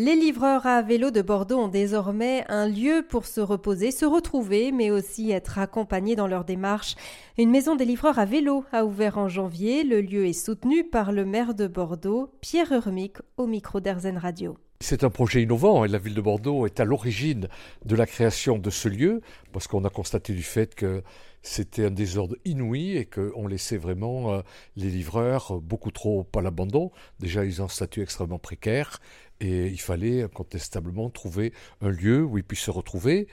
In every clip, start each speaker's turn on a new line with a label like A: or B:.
A: Les livreurs à vélo de Bordeaux ont désormais un lieu pour se reposer, se retrouver, mais aussi être accompagnés dans leur démarche. Une maison des livreurs à vélo a ouvert en janvier. Le lieu est soutenu par le maire de Bordeaux, Pierre Urmic, au micro d'Erzen Radio.
B: C'est un projet innovant et la ville de Bordeaux est à l'origine de la création de ce lieu parce qu'on a constaté du fait que c'était un désordre inouï et qu'on laissait vraiment euh, les livreurs beaucoup trop à l'abandon. Déjà, ils ont un statut extrêmement précaire et il fallait incontestablement trouver un lieu où ils puissent se retrouver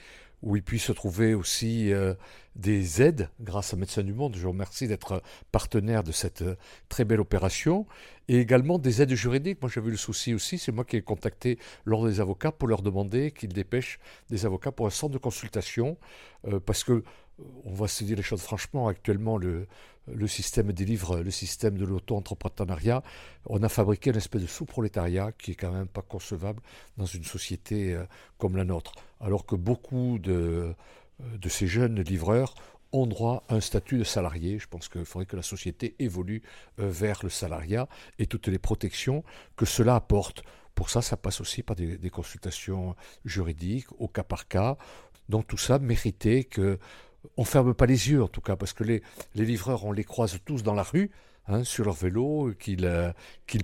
B: où il puisse trouver aussi euh, des aides grâce à Médecins du Monde. Je vous remercie d'être partenaire de cette euh, très belle opération. Et également des aides juridiques. Moi, j'avais le souci aussi, c'est moi qui ai contacté l'ordre des avocats pour leur demander qu'ils dépêchent des avocats pour un centre de consultation. Euh, parce que, on va se dire les choses franchement, actuellement, le, système des livres, le système de l'auto-entrepreneuriat, on a fabriqué une espèce de sous-prolétariat qui est quand même pas concevable dans une société comme la nôtre alors que beaucoup de, euh, de ces jeunes livreurs ont droit à un statut de salarié. Je pense qu'il faudrait que la société évolue euh, vers le salariat et toutes les protections que cela apporte. Pour ça, ça passe aussi par des, consultations juridiques au cas par cas. Donc tout ça méritait que on ferme pas les yeux en tout cas, parce que les, livreurs, on les croise tous dans la rue. Hein, sur leur vélo, qu'il euh,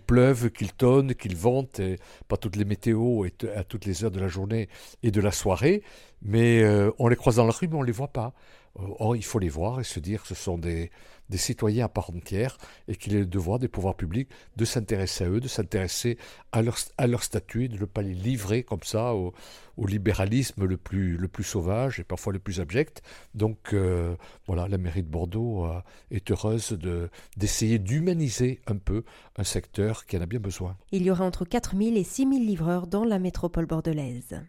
B: pleuve, qu'il tonne, qu'il vente, pas toutes les météos et à toutes les heures de la journée et de la soirée, mais euh, on les croise dans la rue, mais on ne les voit pas. Euh, or, il faut les voir et se dire que ce sont des, citoyens à part entière et qu'il est le devoir des pouvoirs publics de s'intéresser à eux, de s'intéresser à leur, statut et de ne pas les livrer comme ça au, libéralisme le plus, le plus sauvage et parfois le plus abject. Donc euh, voilà, la mairie de Bordeaux euh, est heureuse d'essayer d'humaniser un peu un secteur qui en a bien besoin.
A: Il y aura entre 4000 et 6000 livreurs dans la métropole bordelaise.